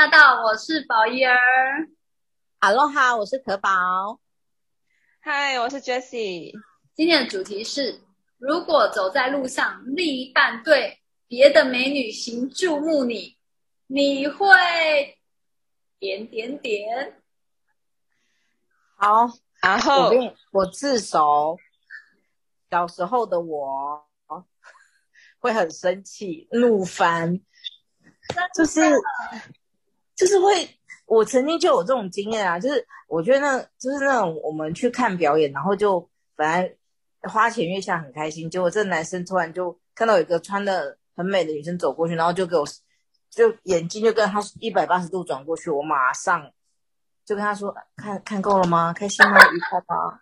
公主驾到，我是宝仪儿。哈喽哈，我是可宝。嗨，我是 Jessie。今天的主题是：如果走在路上，另一半对别的美女行注目礼，你会点点点。好，然后我我自首，小时候的我会很生气、怒翻。就是，就是会，我曾经就有这种经验啊，就是我觉得那，就是那种我们去看表演，然后就本来花前月下很开心，结果这男生突然就看到有一个穿的很美的女生走过去，然后就给我，就眼睛就跟他一百八十度转过去，我马上就跟他说，看看够了吗？开心吗？愉快吗？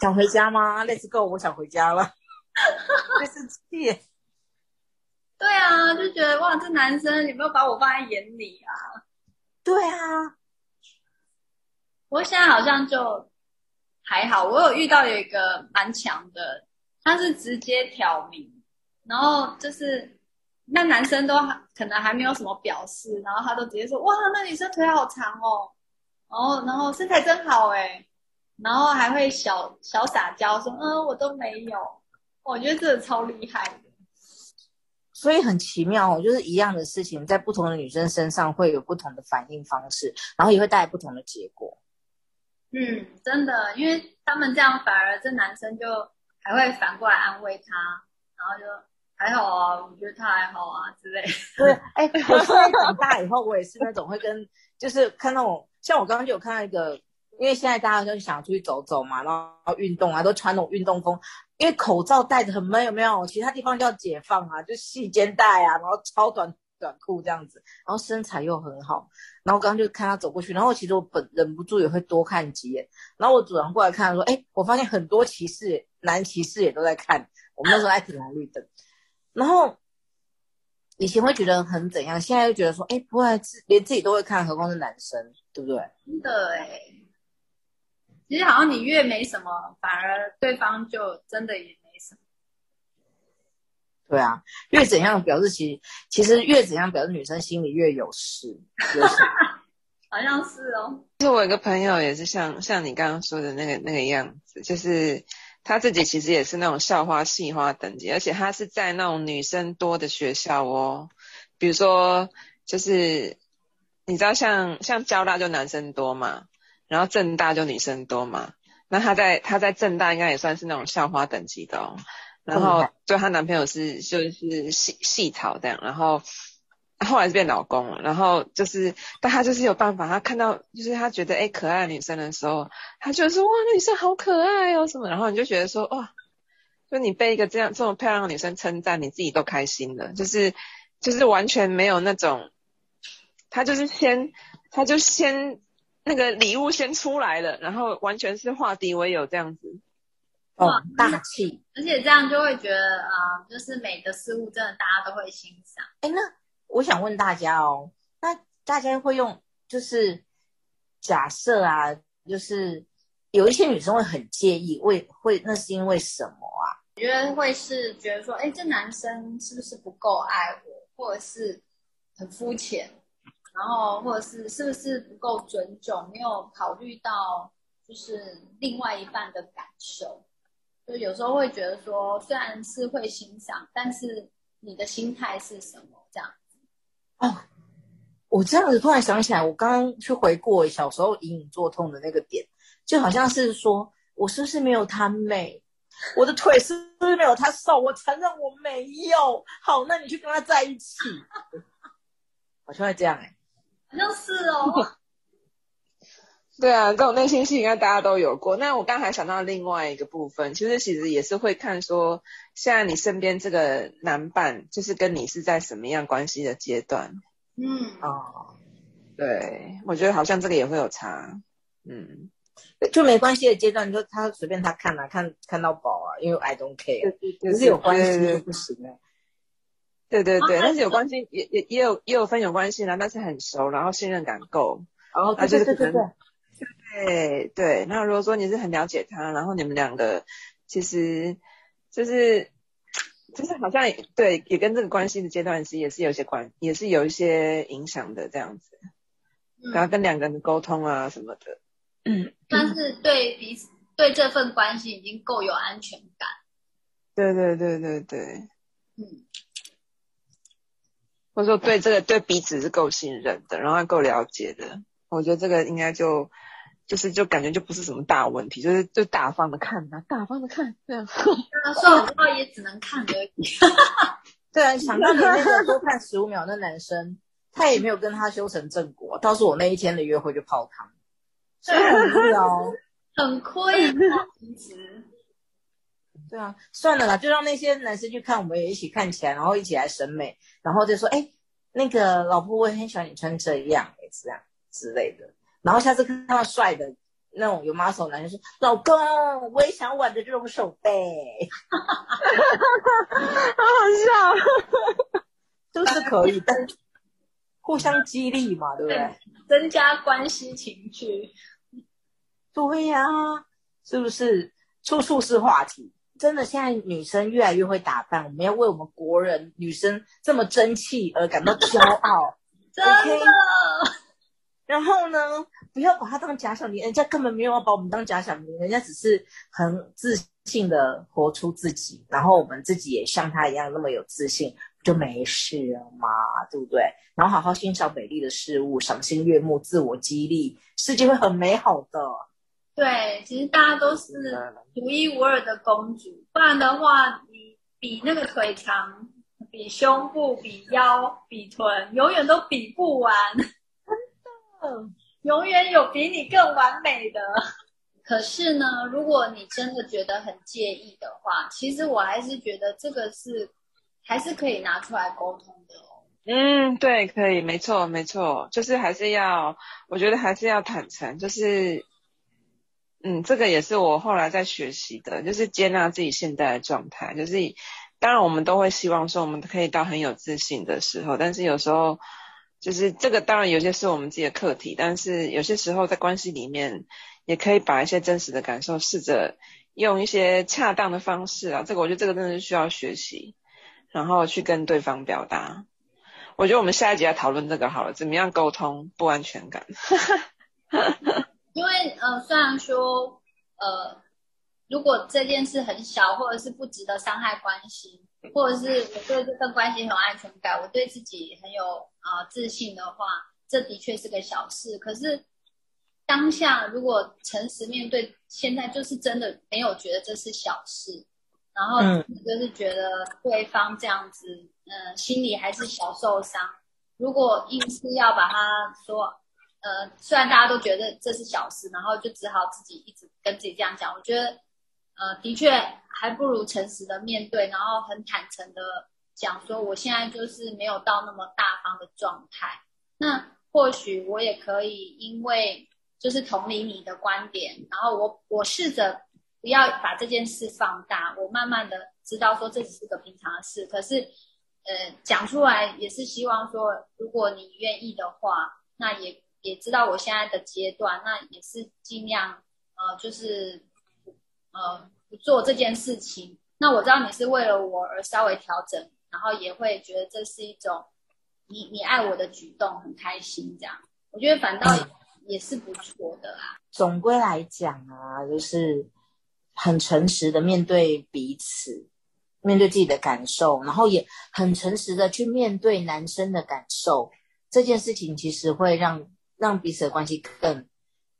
想回家吗？Let's go，我想回家了，会生气。对啊，就觉得哇，这男生有没有把我放在眼里啊？对啊，我现在好像就还好。我有遇到有一个蛮强的，他是直接挑明，然后就是那男生都可能还没有什么表示，然后他都直接说哇，那女生腿好长哦，然后然后身材真好哎，然后还会小小撒娇说嗯，我都没有。我觉得这个超厉害的。所以很奇妙哦，就是一样的事情，在不同的女生身上会有不同的反应方式，然后也会带来不同的结果。嗯，真的，因为他们这样，反而这男生就还会反过来安慰她，然后就还好啊，我觉得他还好啊之类的。对，哎，我现在长大以后，我也是那种会跟，就是看到我，像我刚刚就有看到一个，因为现在大家就想出去走走嘛，然后运动啊，都穿那种运动风。因为口罩戴着很闷，有没有？其他地方叫解放啊，就细肩带啊，然后超短短裤这样子，然后身材又很好。然后刚刚就看他走过去，然后其实我本忍不住也会多看几眼。然后我主人过来看说：“哎，我发现很多骑士，男骑士也都在看。我们那时候还挺红绿灯。然后以前会觉得很怎样，现在就觉得说：哎，不会，连自己都会看，何况是男生，对不对？真的哎。”其实好像你越没什么，反而对方就真的也没什么。对啊，越怎样表示其实其实越怎样表示女生心里越有事，有 事好像是哦。其实我有个朋友也是像像你刚刚说的那个那个样子，就是他自己其实也是那种校花系花等级，而且他是在那种女生多的学校哦，比如说就是你知道像像交大就男生多嘛。然后正大就女生多嘛，那她在她在正大应该也算是那种校花等级的哦。然后对她男朋友是就是细细草这样，然后后来是变老公了。然后就是，但她就是有办法，她看到就是她觉得哎可爱的女生的时候，她就说哇那女生好可爱哦什么，然后你就觉得说哇，就你被一个这样这么漂亮的女生称赞，你自己都开心了，就是就是完全没有那种，她就是先她就先。那个礼物先出来了，然后完全是化敌为友这样子，哦，大气，而且这样就会觉得啊、呃，就是美的事物真的大家都会欣赏。哎，那我想问大家哦，那大家会用就是假设啊，就是有一些女生会很介意，为会那是因为什么啊？我觉得会是觉得说，哎，这男生是不是不够爱我，或者是很肤浅？然后，或者是是不是不够尊重，没有考虑到就是另外一半的感受，就有时候会觉得说，虽然是会欣赏，但是你的心态是什么这样？哦，我这样子突然想起来，我刚刚去回顾小时候隐隐作痛的那个点，就好像是说我是不是没有他美，我的腿是不是没有他瘦？我承认我没有。好，那你去跟他在一起，好像会这样哎、好像是哦，对啊，这种内心戏应该大家都有过。那我刚才还想到另外一个部分，其实其实也是会看说，现在你身边这个男伴，就是跟你是在什么样关系的阶段。嗯，哦，对，我觉得好像这个也会有差。嗯，就没关系的阶段，你说他随便他看啊，看看到饱啊，因为 I don't care，可是有关系就不行了。对对对，但是有关系也也也有也有分有关系啦，但是很熟，然后信任感够，然后他就是可能，对对。那如果说你是很了解他，然后你们两个其实就是就是好像对，也跟这个关系的阶段其实也是有些关，也是有一些影响的这样子。然后跟两个人的沟通啊什么的，嗯，但是对彼此对这份关系已经够有安全感。对对对对对，嗯，或者说对这个对彼此是够信任的，然后够了解的，我觉得这个应该就就是就感觉就不是什么大问题，就是就大方的看啊，大方的看这样。说实话也只能看而已。对啊，想当年那个多看十五秒那男生。他也没有跟他修成正果，倒是我那一天的约会就泡汤，所以很无聊，很亏。其实，对啊，算了啦，就让那些男生去看，我们也一起看起来，然后一起来审美，然后就说，哎，那个老婆，我也很喜欢你穿这样，这样之类的。然后下次看到帅的那种有 muscle 男生说，老公，我也想挽着这种手背，好好笑，都是可以的。互相激励嘛，对不对？增加关系情趣。对呀、啊，是不是？处处是话题。真的，现在女生越来越会打扮，我们要为我们国人女生这么争气而感到骄傲。真的。Okay? 然后呢，不要把她当假想敌，人家根本没有要把我们当假想敌，人家只是很自信的活出自己，然后我们自己也像她一样那么有自信。就没事了嘛，对不对？然后好好欣赏美丽的事物，赏心悦目，自我激励，世界会很美好的。对，其实大家都是独一无二的公主，不然的话，你比那个腿长，比胸部，比腰，比臀，永远都比不完。真的，永远有比你更完美的。可是呢，如果你真的觉得很介意的话，其实我还是觉得这个是。还是可以拿出来沟通的哦。嗯，对，可以，没错，没错，就是还是要，我觉得还是要坦诚，就是，嗯，这个也是我后来在学习的，就是接纳自己现在的状态。就是，当然我们都会希望说，我们可以到很有自信的时候，但是有时候，就是这个当然有些是我们自己的课题，但是有些时候在关系里面，也可以把一些真实的感受，试着用一些恰当的方式啊，这个我觉得这个真的是需要学习。然后去跟对方表达，我觉得我们下一集来讨论这个好了，怎么样沟通不安全感？哈哈哈哈说呃，如果这件事很小，或者是不值得伤害关系，或者是我对这份关系很有安全感，我对自己很有啊、呃、自信的话，这的确是个小事。可是当下如果诚实面对，现在就是真的没有觉得这是小事。然后就是觉得对方这样子，嗯、呃，心里还是小受伤。如果硬是要把他说，呃，虽然大家都觉得这是小事，然后就只好自己一直跟自己这样讲。我觉得，呃，的确还不如诚实的面对，然后很坦诚的讲说，我现在就是没有到那么大方的状态。那或许我也可以，因为就是同理你的观点，然后我我试着。不要把这件事放大，我慢慢的知道说这只是个平常的事，可是，呃，讲出来也是希望说，如果你愿意的话，那也也知道我现在的阶段，那也是尽量，呃，就是，呃，不做这件事情。那我知道你是为了我而稍微调整，然后也会觉得这是一种你你爱我的举动，很开心这样。我觉得反倒也是不错的啊。总归来讲啊，就是。很诚实的面对彼此，面对自己的感受，然后也很诚实的去面对男生的感受。这件事情其实会让让彼此的关系更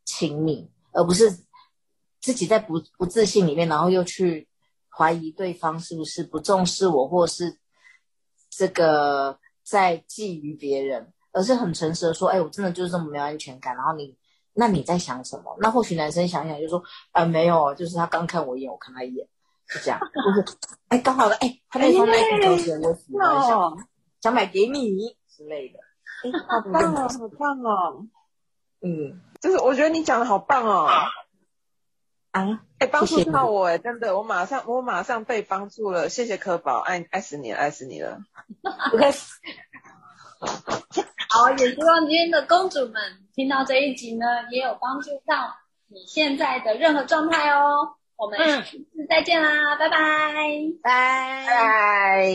亲密，而不是自己在不不自信里面，然后又去怀疑对方是不是不重视我，或是这个在觊觎别人，而是很诚实的说：“哎，我真的就是这么没有安全感。”然后你。那你在想什么？那或许男生想想就说，呃，没有，就是他刚看我一眼，我看他一眼，是这样，就是，哎，刚好了，哎，他那双 Nike 球鞋我喜欢，想想买给你之类的，哎，好棒哦，好棒哦，嗯，就是我觉得你讲的好棒哦，啊，哎，帮助到我哎，真的，我马上我马上被帮助了，谢谢柯宝，爱爱死你了，爱死你了，不客气。好，也希望今天的公主们听到这一集呢，也有帮助到你现在的任何状态哦。我们下次再见啦，拜拜，拜。拜拜。